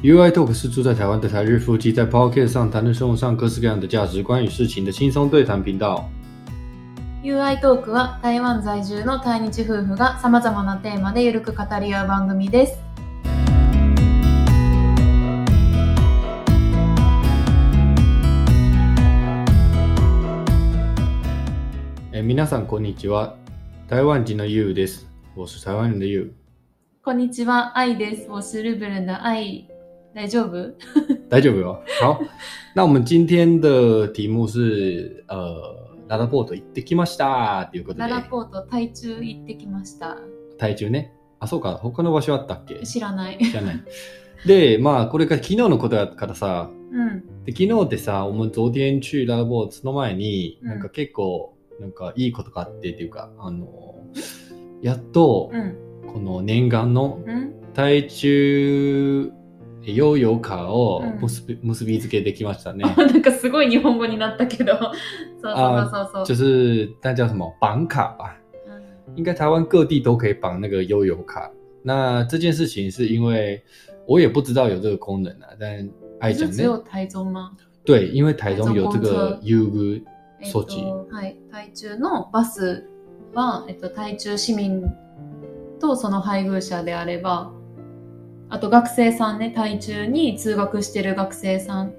UI Talk 是住在台湾的台日夫妻在 Podcast 上谈论生活上各式各样的价值观与事情的轻松对談頻道。UI トークは台湾在住の対日夫婦が様々なテーマでゆるく語り合う番組です。え皆さんこんにちは。台湾人の You です。我是台湾人的 You。こんにちは、愛です。我是日本人的愛。大丈夫？大丈夫よ。好，那我们今天的題目是呃，ララポート行ってきましたということでラ。ラポート、台中行ってきました。台中ね。あ、そうか。他の場所あったっけ？知らない。知らない。で、まあ、これが昨日のことやからさ、うん。で昨日ってさ、我们昨天去ララポートその前に、うんなんか結構、なんかいいことがあってっていうか、あの、やっと、うん。この念願のうん台中ヨーヨーカーをうん結び,、結びつけてきましたね。なんかすごい日本語になったけど。そうそうそうそう就。是那叫什么绑卡吧，うん应该台湾各地都可以绑那个悠游卡。那这件事情是因为我也不知道有这个功能啊，但爱讲只有呢，台中吗？对，因为台中有这个车 U グえっ措置。とはい、台中のバスは、えっと、台中市民とその配偶者であれば、あと学生さんね、台中に通学してる学生さん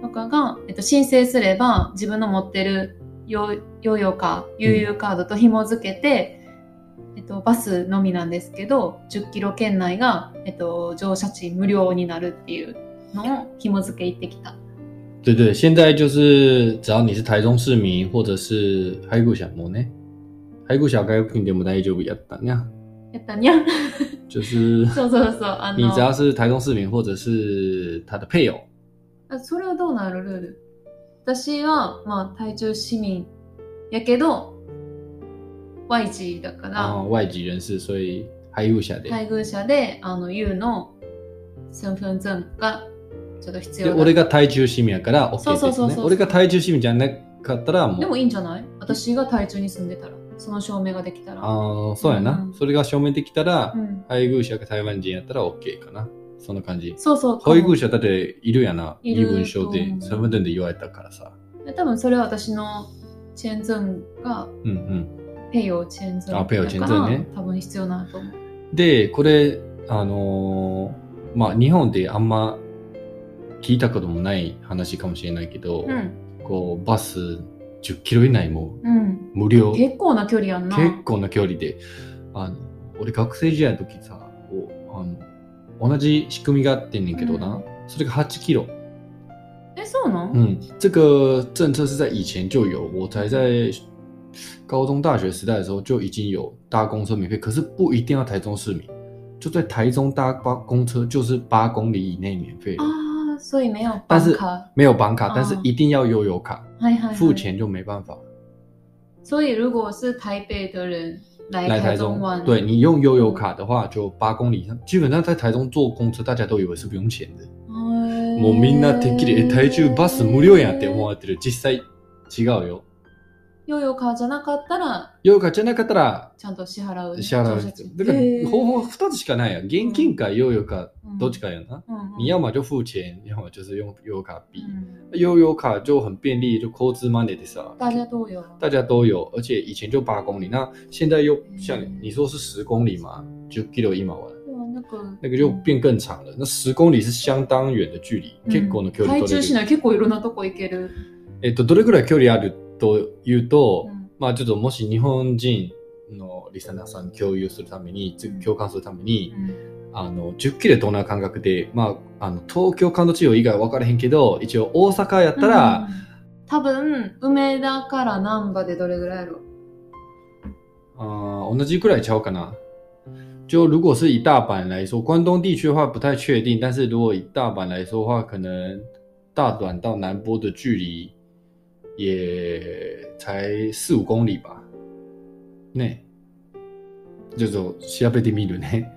とかが、えっと、申請すれば自分の持ってるヨーヨーヨーカー、カードと紐付けて、えっと、バスのみなんですけど、10キロ圏内が、えっと、乗車賃無料になるっていうのを紐付け行ってきた。对对，现在就是只要你是台中市民或者是海固小摩呢，海固小该拼点不大就不一样那样，やったにゃん。就是そうそうそう。あの你只要是台中市民或者是他的配偶，あそれはどうなる？ルール私は、まあ、台中市民やけど、Y 字だから、然后外籍人士，所以海固小的。配偶者で、あの、U の身份证がちょっと必で要だ。俺が台中市民やから OK そうそうですね。そうそう俺が台中市民じゃなかったらもう。でもいいんじゃない？私が台中に住んでたら、その証明ができたら。ああ、そうやな、うんそれが証明できたらう、ん、配偶者が台湾人やったら OK かな。そんな感じ。そうそう。配偶者だっているやな。身分証でと思う身份证で言われたからさ。多分それは私のチェンズンがうんうん。ペイオチェンズンあペイオチェンズンね多分必要なと思う。で、これ、あのーまあ日本であんま聞いたこともない話かもしれないけど、うん。こうバス10キロ以内もうん。無料。結構な距離やんな。結構な距離で、あの、俺学生時代の時さ、あの同じ仕組みがあってんねんけどな、うんそれが8キロ。え、そうなん、嗯，这个政策是在以前就有，我才在高中、大学时代的时候就已经有搭公车免费，可是不一定要台中市民，就在台中搭八公车就是八公里以内免费的，啊，所以没有但是。没有绑卡，哦但是一定要悠游卡，はいはいはい付钱就没办法。所以如果是台北的人来来台台中玩，对你用悠游卡的话，就八公里基本上在台中坐公车，大家都以为是不用钱的。もうみんなてっきりえ台中バス無料やんって思われてる。実際違うよ。ヨーヨーカーじゃなかったら悠游卡じゃなかったらちゃんと支払う。支払うだから方法二つしかないやん。現金か悠游卡うんどっちかやな。你要么就付钱，要么就是用悠游卡币。うん悠游卡就很便利，就 c o z money 的啥，大家都有。大家都有，而且以前就八公里，那现在又像你你说是十公里嘛，就 kilo 一毛完。でもなんか那个就变更长了。那十公里是相当远的距离，結構の距離台中取れる。市内結構いろんなとこ行ける。えっと、どれぐらい距離あるというと、うん。まあちょっともし日本人のリスナーさん共有するために、共感するために、うん。あの、10キロどんな感覚で、まあ、あの、東京関東地方以外は分からへんけど、一応大阪やったら、うん。多分、梅田から難波でどれぐらいやろ呃，同じくらいちゃうかな。就如果是以大阪来说，关东地区的话不太确定，但是如果以大阪来说的话，可能大阪到南波的距离也才四五公里吧。ね。ちょっと調べてみるね。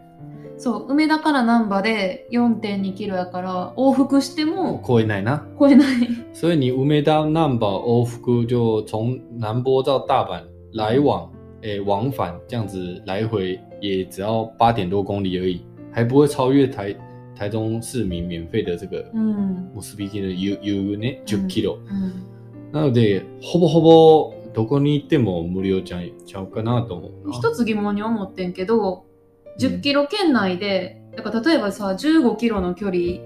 そう、梅田から難波で4.2キロやから、往復しても超えないな。超えない。所以你梅田难保欧福就从南波到大阪来往，诶、往返这样子来回也只要八点多公里而已，还不会超越台台中市民免费的这个うん。結び切りの U, U ね、10キロ。うん。なので、ほぼほぼどこに行っても無料ちゃうちゃうかなと思うな。一つ疑問に思ってんけど、10キロ圏内で、だから例えばさ、15キロの距離、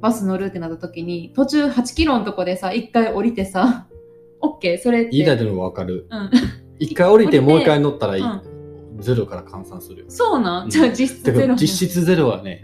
バス乗るってなった時に、途中8キロのとこでさ、一回降りてさ、OK? それって。言いたいのわかる。うん。一回降りて もう一回乗ったらいい、うんゼロから換算するよ。そうなうんんじゃあ実質ゼロ。実質ゼロはね、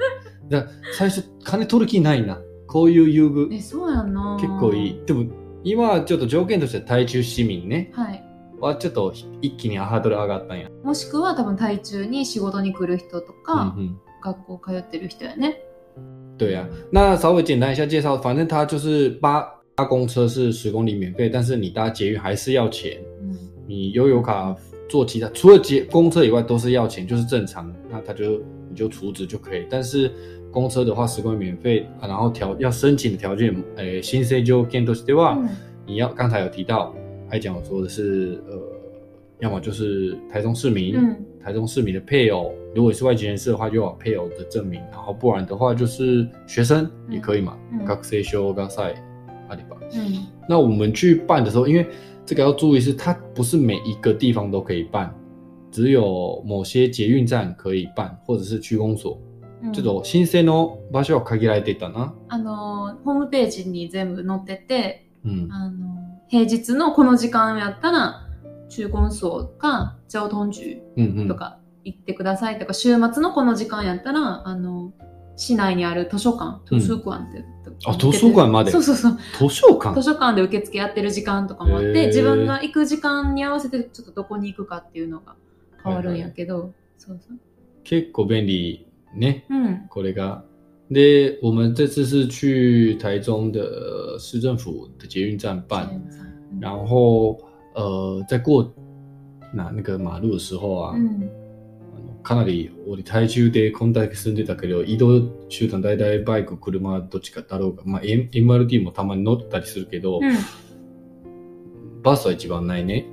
最初金取る気ないな。こういう優遇え、そうやんな結構いい。。でも今はちょっと条件として台中市民ね、はい。はちょっと一気にハードル上がったんや。もしくは多分台中に仕事に来る人とか、嗯学校通ってる人やね。哼，对啊。那稍微简单一下介绍，反正它就是八搭公车是十公里免费，但是你搭捷运还是要钱。うん。你悠游卡做其他，除了捷公车以外都是要钱，就是正常的。那它就你就储值就可以。但是公车的话，十公里免费，啊、然后条要申请的条件，诶、新生就见都是对吧？うん你要刚才有提到，还讲说的是呃，要么就是台中市民，うん。台中市民的配偶，如果是外籍人士的话，就有配偶的证明，然后不然的话就是学生也可以嘛，嗯学生修学赛阿里吧。うん。那我们去办的时候，因为这个要注意是，它不是每一个地方都可以办，只有某些捷运站可以办，或者是区公所。 うんちょっと申請の場所は限られていたな。あの、ホームページに全部載ってて、うん。あの、平日のこの時間やったら、中根層か交通局うんうん。とか行ってくださいとか、週末のこの時間やったら、あの、市内にある図書館、うん図書館って、あ図書館まで？そうそうそう。図書館？図書館で受付やってる時間とかもあって、自分が行く時間に合わせてちょっとどこに行くかっていうのが変わるんやけど、そうそう。結構便利ね。うん。これが。で、我们这次是去台中的市政府的捷运站办，うん然后呃，在过那那个马路的时候啊，うん。あのかなり俺台中でこんだけ住んでたけど移動手段大体バイク車どっちかだろうが、まあ、M- MRT もたまに乗ったりするけど、うん。バスは一番ないね。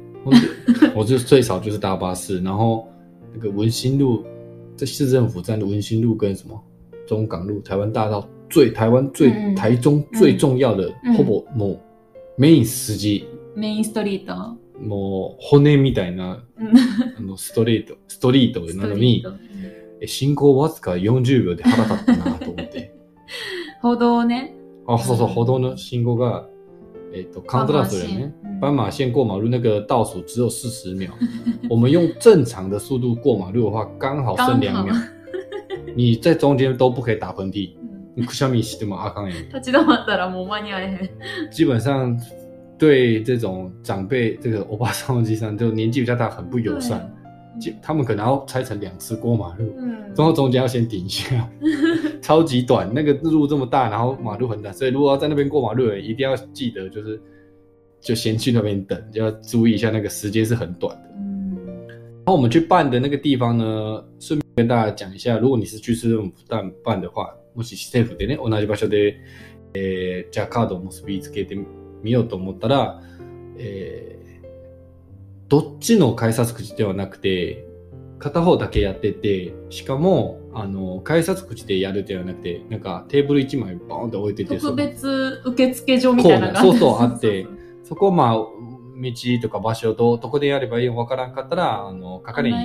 我就 最少就是搭巴士，然后那个文心路在市政府站的文心路跟什么中港路、台湾大道最台湾最、嗯嗯台中最重要的、嗯ほぼもうメイン筋メインストリート。もう骨みたいなうんあのストレートストリートスなのにトリート。え信号わずか40秒で腹立ったなと思って。歩道ね。あ、そうそう、うん歩道の信号が、えっ、と、カウントダウンするよね。斑斑马线过马路那个倒数只有四十秒，我们用正常的速度过马路的话，刚好剩两秒。你在中间都不可以打喷嚏，うん你くしゃみしてもあかんやん。立ち止まったらもう間に合えへん。基本上对这种长辈，这个欧巴桑、欧吉桑，就年纪比较大，很不友善。就他们可能要拆成两次过马路，うん然后中间要先停一下， 超级短，那个路这么大，然后马路很大，所以如果要在那边过马路一定要记得就是就先去那边等，就要注意一下那个时间是很短的。うん然后我们去办的那个地方呢，顺便跟大家讲一下，如果你是去市政府办办的话，もし市政府でね同じ場所で、えーじゃあカードを結びつけてみようと思ったら、えーどっちの改札口ではなくて、片方だけやってて、しかも、あの、改札口でやるではなくて、なんかテーブル1枚バーンって置いてて、特別受付所みたいなのがあってそうそうあってそこをまあ、道とか場所とどこでやればいいのかわからんかったら、あの、係に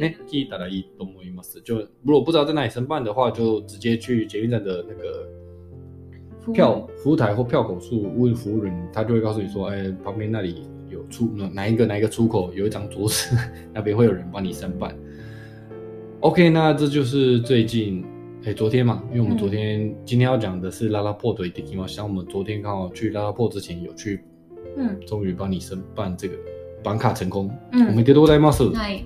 ね、聞いたらいいと思います。就如果不知道在哪里申办的话，就直接去捷运站的那个票服务台或票口处问服务人，他就会告诉你说，哎，旁边那里有出哪一个哪一个出口有一张桌子，那边会有人帮你申办。OK，那这就是最近，哎，昨天嘛，因为我们昨天、今天要讲的是拉拉破的 i k i m 像我们昨天刚好去拉拉破之前有去，うん终于帮你申办这个绑卡成功，うん我们でございます。はい。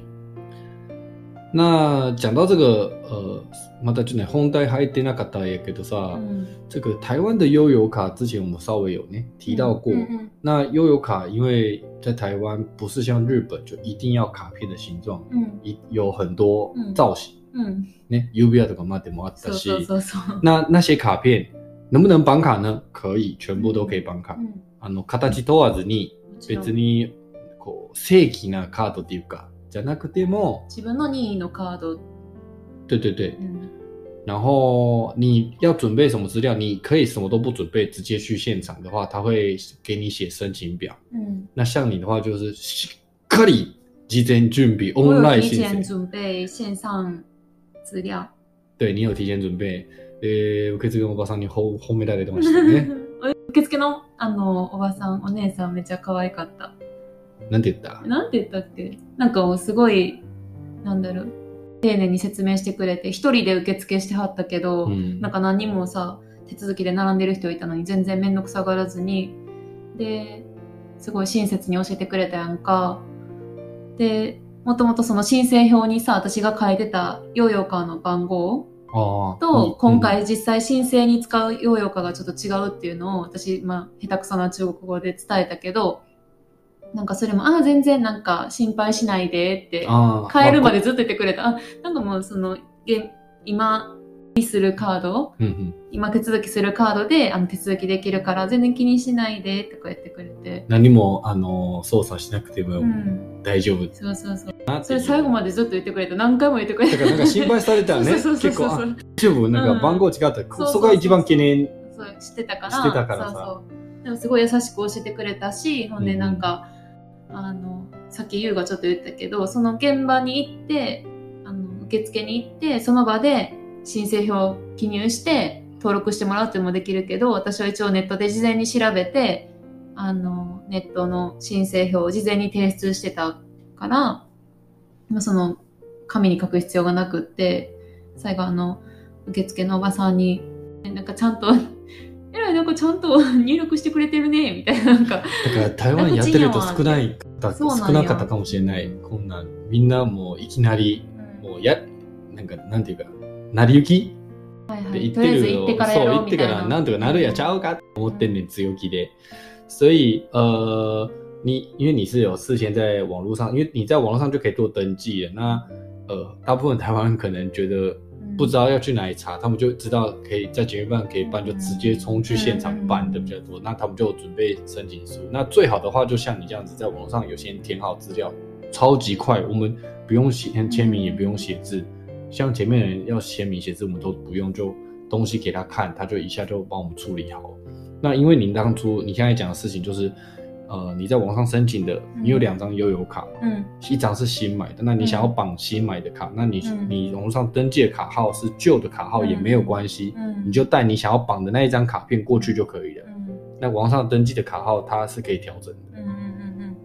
那讲到这个，呃，またちょっとね本題入ってなかったんやけどさ、うん这个台湾的悠游卡之前我们稍微有呢提到过。うんうん那悠游卡因为在台湾不是像日本就一定要卡片的形状，うん一有很多嗯造型，うんね、指輪とかまでもあっうしそうそうそう。那那些卡片能不能绑卡呢？可以，全部都可以绑卡。うんあの形問わずに別にこう正規なカードっていうかじゃなくても、自分の任意のカード、对对对。う，ん然后你要准备什么资料，你可以什么都不准备，直接去现场的话，他会给你写申请表。うん。那像你的话，就是しっかり事前準備、オンライン提前。准备线上资料。对你有提前准备。えー、受付のおばさんにほ褒められてましたね。受付のあのおばさん、お姉さんめっちゃ可愛かった。なんて言ったなんて言ったっけなんかすごい、なんだろう、丁寧に説明してくれて、一人で受付してはったけど、うんなんか何人もさ、手続きで並んでる人いたのに全然めんどくさがらずに、で、すごい親切に教えてくれたやんか。で、もともとその申請表にさ、私が書いてたヨーヨーカーの番号。と、今うん回実際申請に使うヨーヨーカーがちょっと違うっていうのを私、まあ、下手くそな中国語で伝えたけど、なんかそれも、ああ、全然なんか心配しないでって、帰るまでずっと言ってくれた。あ、なんかもうその、げ今、にするカード、うんうん今手続きするカードであの手続きできるから全然気にしないでとか言ってくれて。何もあの操作しなくてもうん。大丈夫そうそうそう。なってそれ最後までずっと言ってくれて、何回も言ってくれて。だからなんか心配されたらね そうそう結構。大丈夫？なんか番号違ったうそうそうそこが一番懸念そう知ってたからそうそうでもすごい優しく教えてくれたしほんでなんか、あのさっき優がちょっと言ったけどその現場に行ってあの受付に行ってその場で申請表を記入して登録してもらうってもできるけど私は一応ネットで事前に調べてあのネットの申請表を事前に提出してたからまあその紙に書く必要がなくって最後あの受付のおばさんになんかちゃんとえらいなんかちゃんと 入力してくれてるねみたいななんか。だから台湾やってる人少ないかそうなんよ少なかったかもしれない。こんなんみんなもういきなりもうやなんかなんていうか成り行き？はいはでいとりあえず言ってる行ってからやろそう言ってからな。んとかなるやちゃうか？って思ってんねん強気で。所以呃你因为你是有事先在网络上因为你在网络上就可以做登记了那呃大部分台湾人可能觉得うん不知道要去哪里查，他们就知道可以在检阅办可以办，就直接冲去现场办的比较多。那他们就准备申请书。那最好的话，就像你这样子，在网上有先填好资料，超级快，我们不用写签名，也不用写字。像前面人要签名写字，我们都不用，就东西给他看，他就一下就帮我们处理好。那因为您当初你现在讲的事情就是，呃，你在网上申请的，你有两张悠游卡，うん一张是新买的，那你想要绑新买的卡，那你、嗯你网络上登记的卡号是旧的卡号也没有关系，うん你就带你想要绑的那一张卡片过去就可以了。うん那网上登记的卡号它是可以调整的。うんうんうん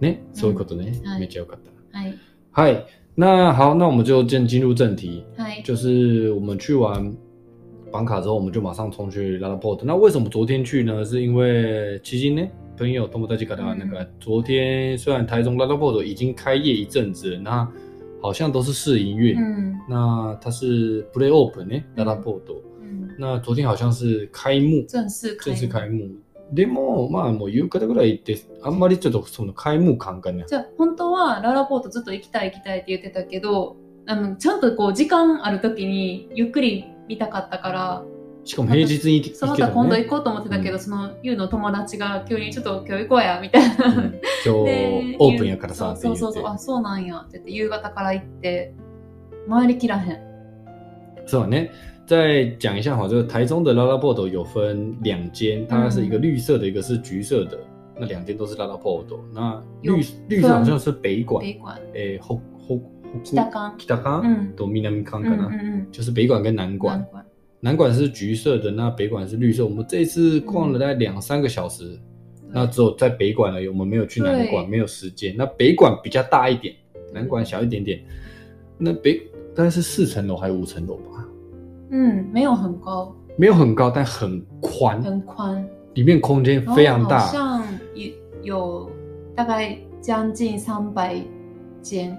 ね、そういうことね。はいめっちゃよかった。うんはい嗨，那好，那我们就进进入正题，はい就是我们去完绑卡之后，我们就马上冲去拉拉 port。那为什么昨天去呢？是因为基金呢 朋友友達から那个、昨天虽然台中拉拉 port 已经开业一阵子了，那好像都是试营运。うん那它是 play open 呢，拉拉 port。うん那昨天好像是开幕，正式開正式開幕。でも、まあもう夕方ぐらい行って、あんまりちょっとその開幕感がね。じゃあ本当はララポートずっと行きたい行きたいって言ってたけどあのちゃんとこう時間ある時にゆっくり見たかったからしかも平日に行そのけたらね。他今度行こうと思ってたけど、うんそのユウの友達が急にちょっと今日行こうやみたいな、うん今 で日オープンやからさそうそうそう。あそうなんやって言って夕方から行って回りきらへん是吧？呢，再讲一下哈，就是台中的拉拉 port 有分两间，它是一个绿色的，一个是橘色的。那两间都是拉拉 port。那有绿绿色好像是北馆，北館诶，后后北館北港うん都南港うんかな，うん就是北馆跟南うん馆。南館南馆是橘色的，那北馆是绿色。我们这一次逛了大概两三个小时，那只有在北馆而已，我们没有去南馆，对没有时间。那北馆比较大一点，南馆小一点点。那北大概是四层楼还是五层楼吧？うん没有很高没有很高，但很宽，很宽里面空间非常然后好大。像有有大概将近三百间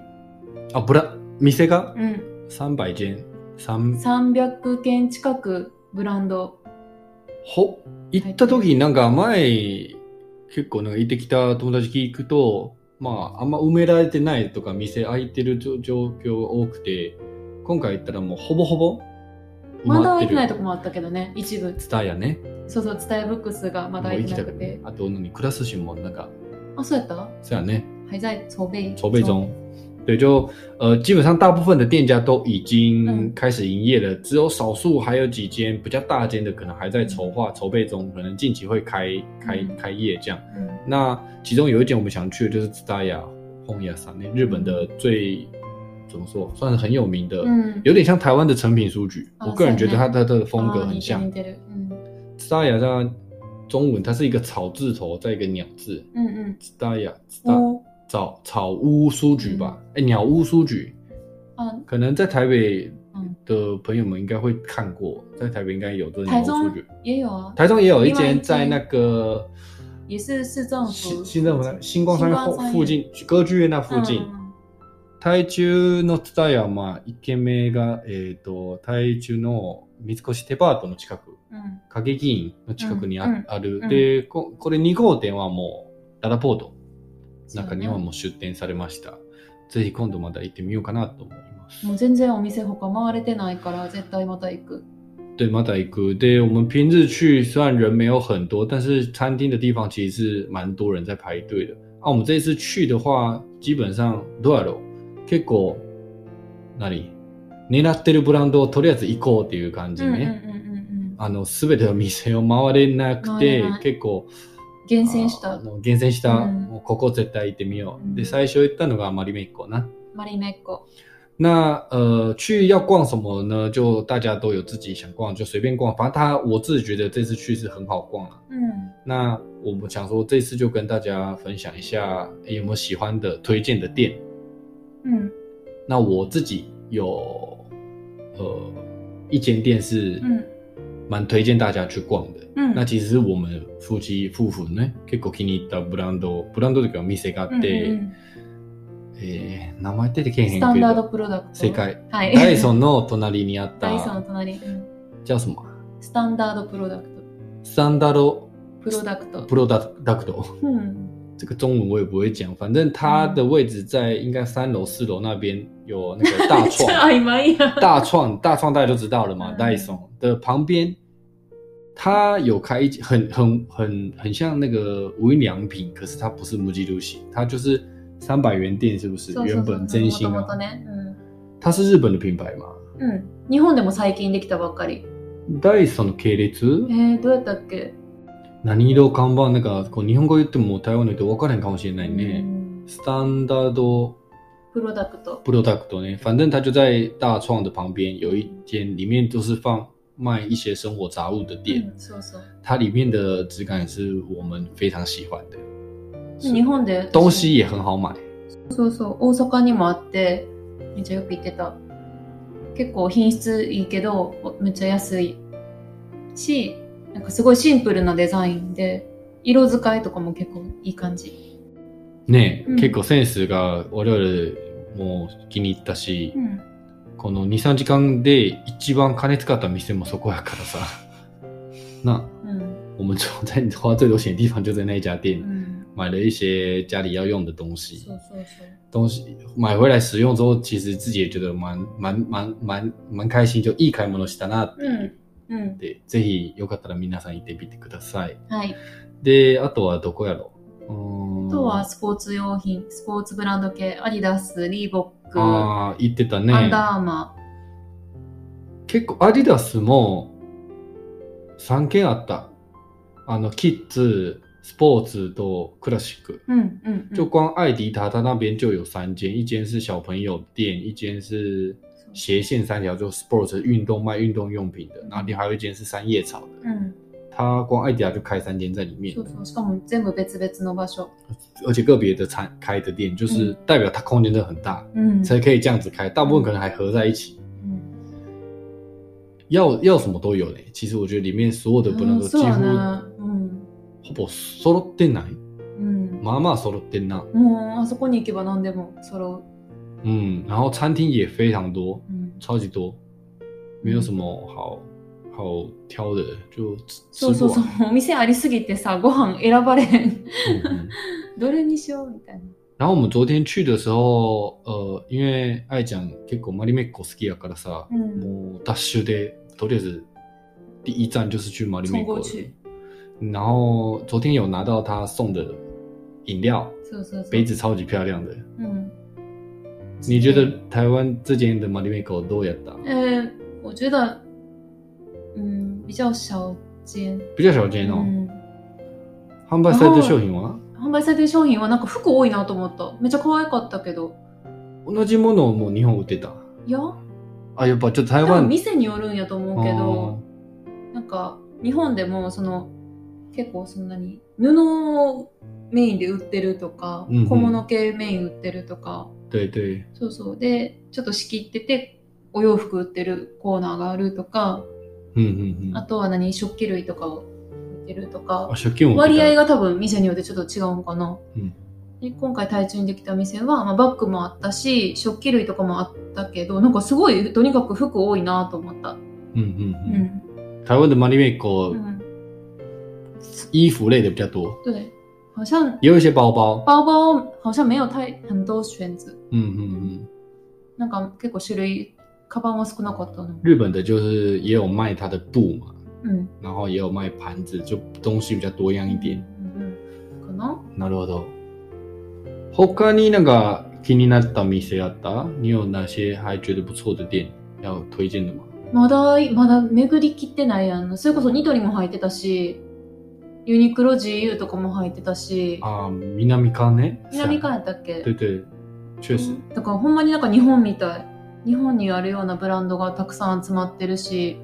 啊，不是，店がうん三百间，三 300件近くブランドほ行った時なんか前結構なんか行ってきた友達聞くと、まああんま埋められてないとか店開いてる状状況が多くて、今回行ったらもうほぼほぼ埋まだまってる開いてない。とこもあったけどね一部ツタヤね。そうそう伝えブックスがまだもう開いててなくて。あと何クラスシもなんか、あそうやった？そうやね。还在筹备筹备中。对，就呃，基本上大部分的店家都已经嗯开始营业了，只有少数还有几间比较大间的，可能还在筹划、筹备中，可能近期会开开嗯开业这样。うん那其中有一间我们想去的就是tsudaya 本屋さん，那日本的最怎么说，算是很有名的，うん有点像台湾的成品书局。啊我个人觉得它是它的风格あー很像似。てる似てるうんtsudaya 在中文它是一个草字头，再一个鸟字。うんうん。 tsudaya お 草草屋书局吧，哎、鸟屋书局，あ可能在台北嗯的朋友们应该会看过，在台北应该有这个鸟屋书局。也有啊，台中也有一间间在那个也是市政府新新政府那星光附近，歌剧院那附近。台中のツタヤまあ一軒目がえっ、と台中の三越デパートの近く、うん。影議員の近くにあ,、る、うんでここれ2号店はもうララポート中にはもう出店されました。ぜひ今度また行ってみようかなと思います。もう全然お店他回れてないから絶対また行く。对，马仔哥，对我们平日去，虽然人没有很多，但是餐厅的地方其实是蛮多人在排队的。啊，我们这次去的话，基本上どうやろう結構何狙ってるブランドをとりあえず行こうっていう感じね。うんあのすべての店を回れなくて結構厳選した厳選した、うんもうここ絶対行ってみよう。うんで最初行ったのがマリメッコな。マリメッコ。那呃，去要逛什么呢？就大家都有自己想逛，就随便逛。反正他我自己觉得这次去是很好逛了。うん。那我们想说，这次就跟大家分享一下，诶有没有喜欢的推荐的店？うん。那我自己有呃一间店是うん。蛮推荐大家去逛的。うん。那其实是我们夫妻夫妇呢結構気に入ったブランドブランドというか店があって、うんうんえー名前出てけえへんけスタンダードどプロダクト。正。解。はい。ダイソンの隣にあっダイソンたの隣。うん叫什么？スタンダードプロダクト。スタンダードプロダクト。プロダダクト。うん。这个中文我也不会讲，反正它的位置在应该三楼、四楼那边有那个大めっちゃ创，曖昧や。大创大创大家就知道了嘛，嗯戴松的旁边，它有开一很很很很像那个无印良品，可是它不是木吉路西，它就是三百元店，是不是？そうそうそう原本真心啊もともと，ね。うん。它是日本的品牌嘛？うん。日本でも最近できたばっかり。ダイソンの系列えー、どうやったっけ 何色看板なんかこう日本語言っても台湾の人分からへんかもしれないうね。んスタンダードプロダクト。product 呢，反正它就在大创的旁边有一间，里面都是放卖一些生活杂物的店，うんそうそう。它里面的质感也是我们非常喜欢的，日本で私东西也很好买。そうそう、大阪にもあって、めっちゃよく行ってた。結構品質いいけど、めっちゃ安いし、なんかすごいシンプルなデザインで、色使いとかも結構いい感じ。ね、うん結構センスが我々も気に入ったし、うん。この2、3時間で一番金使った店もそこやからさ。那うん。我们就在花最多钱的地方就在那一家店うん。买了一些家里要用的东西。そうそうそう。东西买回来使用之后，其实自己也觉得蛮蛮蛮蛮蛮开心，就いい買い物したなっていう。うん。で、ぜひよかったら皆さん行ってみてください。はい。で、あとはどこやろあとはスポーツ用品、スポーツブランド系、アディダス、リーボック、アああ、行ってたね。ンダーアーマ結構アディダスも3件あった。あの、キッズ、スポーツとクラシック。ー。うんうん、うん。就光艾迪达，它那边就有三间，一间是小朋友店，一间是斜线三条，就 sports 运动卖运动用品的，然后另还有一间是三叶草的。うん。它光艾迪达就开三间在里面そ，うそう。しかも全部別々の場所。而且个别的餐开的店，就是代表它空间真的很大，うん。才可以这样子开。大部分可能还合在一起，うん要要什么都有嘞。其实我觉得里面所有的不能うんそう说几乎だね。うん。ほぼ揃ってない。うん。まあまあ揃ってんな。もうあそこに行けば何でも揃う。 嗯，然后餐厅也非常多，うん。超级多，没有什么好好挑的，就吃そうそうそ。う。お店ありすぎてさ、ご飯選ばれへん。嗯嗯どれにしようみたいな。然后我们昨天去的时候，呃，因为爱讲結構マリメッコ好きやからさ、うん。もうダッシュでとりあえず第一站就是去马里冲美国过去。然后昨天有拿到他送的饮料。杯子超级漂亮的，うん。你觉得台湾这间的马里美狗どうやった？呃，我觉得，嗯，比较少见。比较少见哦。うん販売されてる商品は？販売されてる商品はなんか服多いなと思った。めっちゃ可愛かったけど。同じものをもう日本売ってた？いや、あ、やっぱちょっと台湾。店によるんやと思うけど、なんか日本でもその結構そんなに布をメインで売ってるとか、小物系メイン売ってるとか、对对。そうそう。で、ちょっと仕切ってて、お洋服売ってるコーナーがあるとか、うんうんうん。あとは何、食器類とかを売ってるとかあ、、食器も割合が多分店によってちょっと違うのかな。うんで今回台中にできた店は、まあ、バッグもあったし、食器類とかもあったけど、なんかすごい、とにかく服多いなと思った。うんうんううん。ん。台湾的马里美狗うん。衣服类的比较多，对，好像也有一些包包。包包好像没有太很多选择。嗯嗯嗯。なんか結構種類、カバンは少なかったの。日本的就是也有卖它的布嘛，うん。然后也有卖盘子，就东西比较多样一点。うんうん。かななるほど。他になんか気になった店あった？你有哪些还觉得不错的店？要推荐的吗？まだ、まだ巡りきってないやん。それこそニトリも入ってたし、ユニクロ GU とかも入ってたし、啊，南川ね。南館やったっけ？对对，确实。だからほんまになんか日本みたい。日本にあるようなブランドがたくさん集まってるし、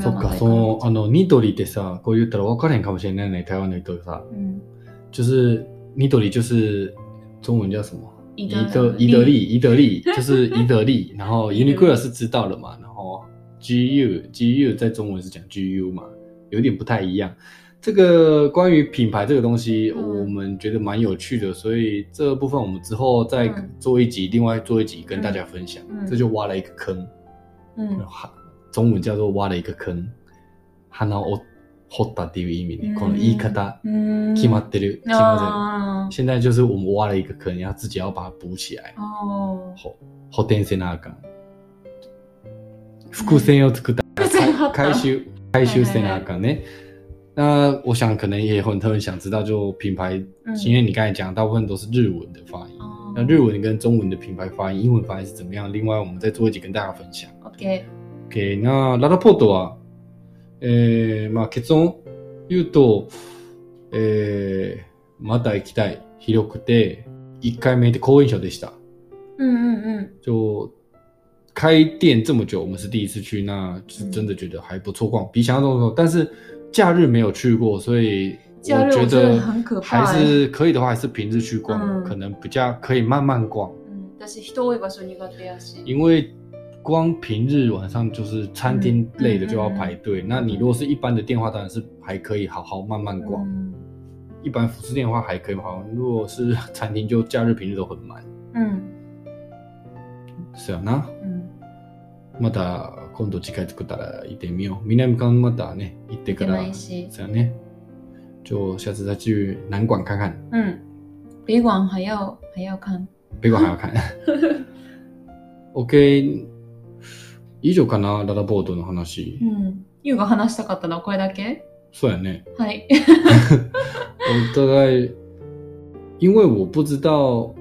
そっか、その、あの、ニトリってさ、こう言ったら分からへんかもしれないね、台湾の人がさ。うん。就是ニトリ就是中文叫什么？伊伊德伊德利，伊德利就是伊德利，然后 Uniqlo 是知道了嘛，然后 GU GU 在中文是讲 GU 嘛，有点不太一样。这个关于品牌这个东西，嗯我们觉得蛮有趣的，所以这部分我们之后再嗯做一集，另外做一集跟大家分享。嗯这就挖了一个坑，うん。哈中文叫做挖了一个坑，鼻を掘ったっていう意味ね。うんこの言い方うん決まってる。決まってる。あー现在就是我们挖了一个坑，要自己要把它补起来。あほ補填せなあかん。伏線を作った。伏線張った回収 回収せなあかんね。那我想可能也有很多人想知道，就品牌，嗯因为你刚才讲大部分都是日文的发音。那日文跟中文的品牌发音、英文发音是怎么样？另外我们再做一集跟大家分享。OK。OK，那ララポートは、えー、まあ結論言うと、えー、また行きたい。広くて、1回目で好印象でした。うんうんうん。就开店这么久，我们是第一次去，那是真的觉得还不错逛，比想象中的。但是假日没有去过，所以假日觉我觉得得很可怕还是可以的话，还是平日去逛，嗯可能比较可以慢慢逛，うん。私人多い場所苦手やし。因为光平日晚上就是餐厅类的就要排队，那你如果是一般的店的话，当然是还可以好好慢慢逛。うん一般服饰店的话还可以好，如果是餐厅就假日平日都很满。うん。是啊，那うん。 また今度次回作ったら行ってみよう。南館またね、行ってからないし。这样呢，就下次再去南馆看看，うん。北馆还要还要看。北馆还要看。OK，以上かな、ララボードの話う。ん。ユウが話したかったのはこれだけ？そうやね。はい。我大概因为我不知道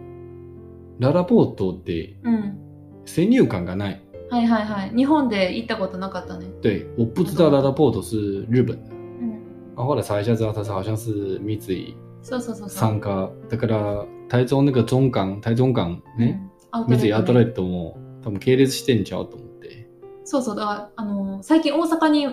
ララボードってうん。先入観がない。はいはいはい。日本で行ったことなかったね。对，我不知道ララボード是日本的。うん。然后后来查一下，知道它是好像是三井そうそうそうそう。参加。だから台中那个中港、台中港ね、うん。三井アウトレットも多分系列してんちゃうと思って。そうそう。だから、あのー最近大阪に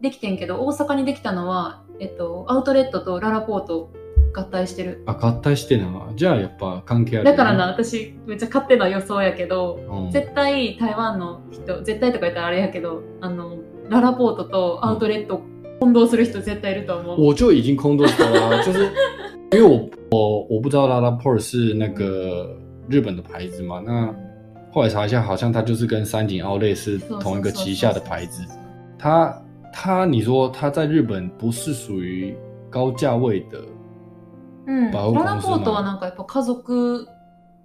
できてんけど、大阪にできたのは、えっと、アウトレットとララポート合体してる。あ、合体してな。じゃあやっぱ関係ある、だからな、。私、めっちゃ勝手な予想やけど、うん、絶対台湾の人、絶対とか言ったらあれやけど、あの、ララポートとアウトレット混同する人絶対いると思う。我就已经空多手了，就是 因为我我我不知道 Lala Port 是那个日本的牌子嘛，那后来查一下，好像它就是跟三井奥莱是同一个旗下的牌子。它它你说它在日本不是属于高价位的，うん。バウララコンポートはなんかやっぱ家族、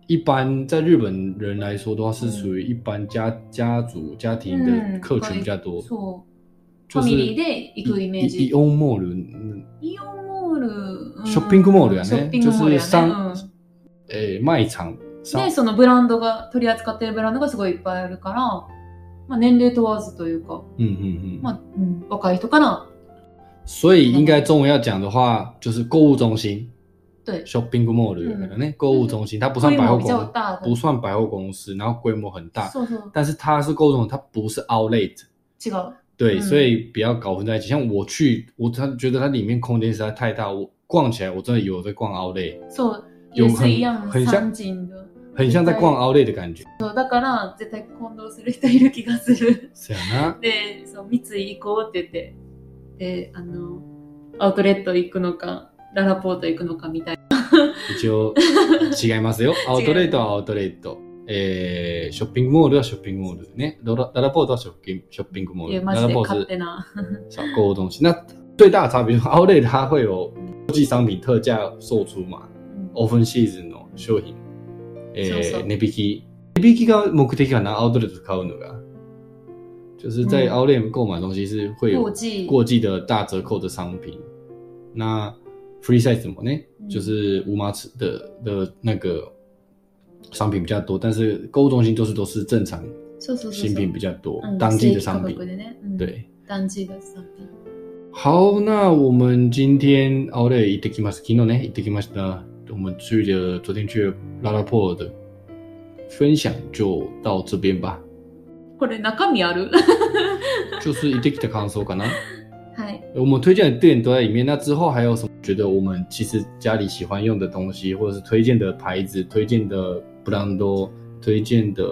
一般在日本人来说的话是属于一般家家族家庭的客群比较多，そう。就是ファミリーで行くイメージ。イオンモール、嗯イオンモール、うん。ショッピングモールやね。ね。就是商うん。诶、卖场で、そのブランドが、取り扱ってるブランドがすごいいっぱいあるから、まあ、年齢問わずというか、嗯嗯嗯。まあ、うん、若い人から、所以应该中文要讲的话，就是购物中心对，（shopping mall） 的呢，购物中心，它不算百货公，大的不，算百货公司，然后规模很大，そうそう、但是它是购物中心，它不是 outlet。違う。对，嗯所以不要搞混在一起。像我去，我他觉得它里面空间实在太大，我逛起来我真的有在逛 outlet，そう、有很很像。很像在逛 outlet 的感觉。そう、だから、絶対混同する人いる気がする。是啊，那 で、そう、三井行こうって言って、で、あの、アウトレット行くのか、ララポート行くのかみたいな。一応違いますよ。アウトレットはアウトレット。えー、ショッピングモールはショッピングモールね。ララララポートはショッピングショッピングモール。ララポート小购物东西。那最大的差别就是 outlet 它会有国际商品特价售出嘛。うんオープンシーズンの商品、えー、値引き。値引きが目的かな、アウトレット買うのが。就是在嗯 outlet 购买东西是会有。过季的大折扣的商品。那 free size もね，嗯就是无码尺的的那个商品比较多，但是购物中心都是都是正常。新品比较多，うん当季的商品对，当季的商品。好，那我们今天行ってきます。昨日ね行ってきました。我们去了昨天去了拉拉破的分享就到这边吧。これ中身ある？就是行ってきた感想かな。はい。我们推荐的店都在里面。那之后还有什么？觉得我们其实家里喜欢用的东西，或者是推荐的牌子、推荐的ブランド、推荐的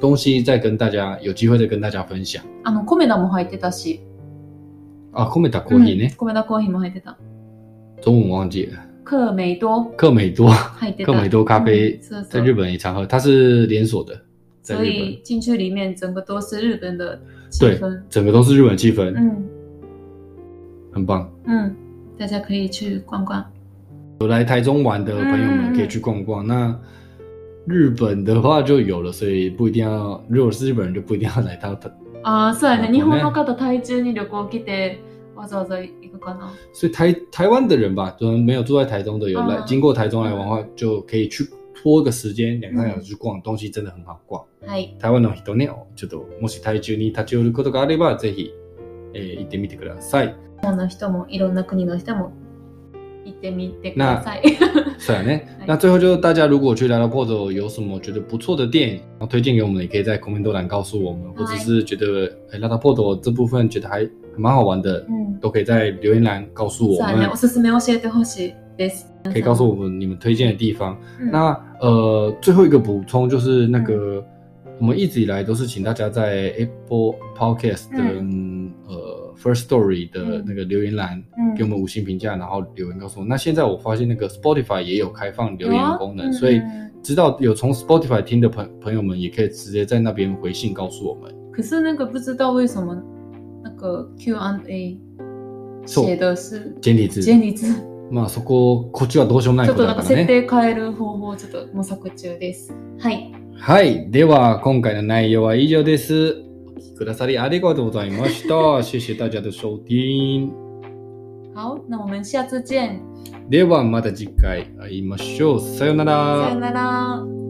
东西，再跟大家有机会再跟大家分享。あの、コメダも入ってたし。啊，コメタコーヒーねうん、コメダコーヒーも入ってた。中文忘记了。克美多克美多，入ってた。克美多咖啡うんそうそう在日本也常喝，它是连锁的，在所日以进去里面整个都是日本的气对氛。本整个都是日本气氛，嗯很棒。嗯， 大家可以去逛逛。有来台中玩的朋友们嗯可以去逛逛。那日本的话就有了，所以不一定要，如果是日本人就不一定要来到台。ああ、そうやね。日本の方、台中に旅行来て、わざわざ行くかな。所以台台湾的人吧，可能没有住在台中的，有来、嗯经过台中来玩的话，就可以去拖个时间，两三小时去逛，东西真的很好逛。はい。台湾の人ね、ちょっともし台中に立ち寄ることがあれば、ぜひ、えー行ってみてください。日本の人も、いろんな国の人も行ってみてください。是啊，那嗨那最后就是大家如果去来到 Port 有什么觉得不错的店，然后推荐给我们，也可以在 comment 栏告诉我们，或者是觉得哎来到 Port 这部分觉得还还蛮好玩的，うん。都可以在留言栏告诉我们。お。すすめ教えてほしいです。可以告诉我们你们推荐的地方。うん那呃，最后一个补充就是那嗯个，我们一直以来都是请大家在 Apple Podcast 的、呃 First Story 的嗯那个留言栏、うん给我们五星评价，然后留言告诉我。那现在我发现那个 Spotify 也有开放留言功能，有啊所以嗯知道有从 Spotify 听的朋朋友们，也可以直接在那边回信告诉我们。可是那个不知道为什么那个 Q&A 写的是简体字。简体字。まあそここっちはどうしようもないちょっこととだからね。なんか設定変える方法をちょっと模索中です。はい。はい。では、今回の内容は以上です。くださりありがとうございました。谢谢大家的收听。好，那我们下次见。では、また次回会いましょう。さようなら。さよなら。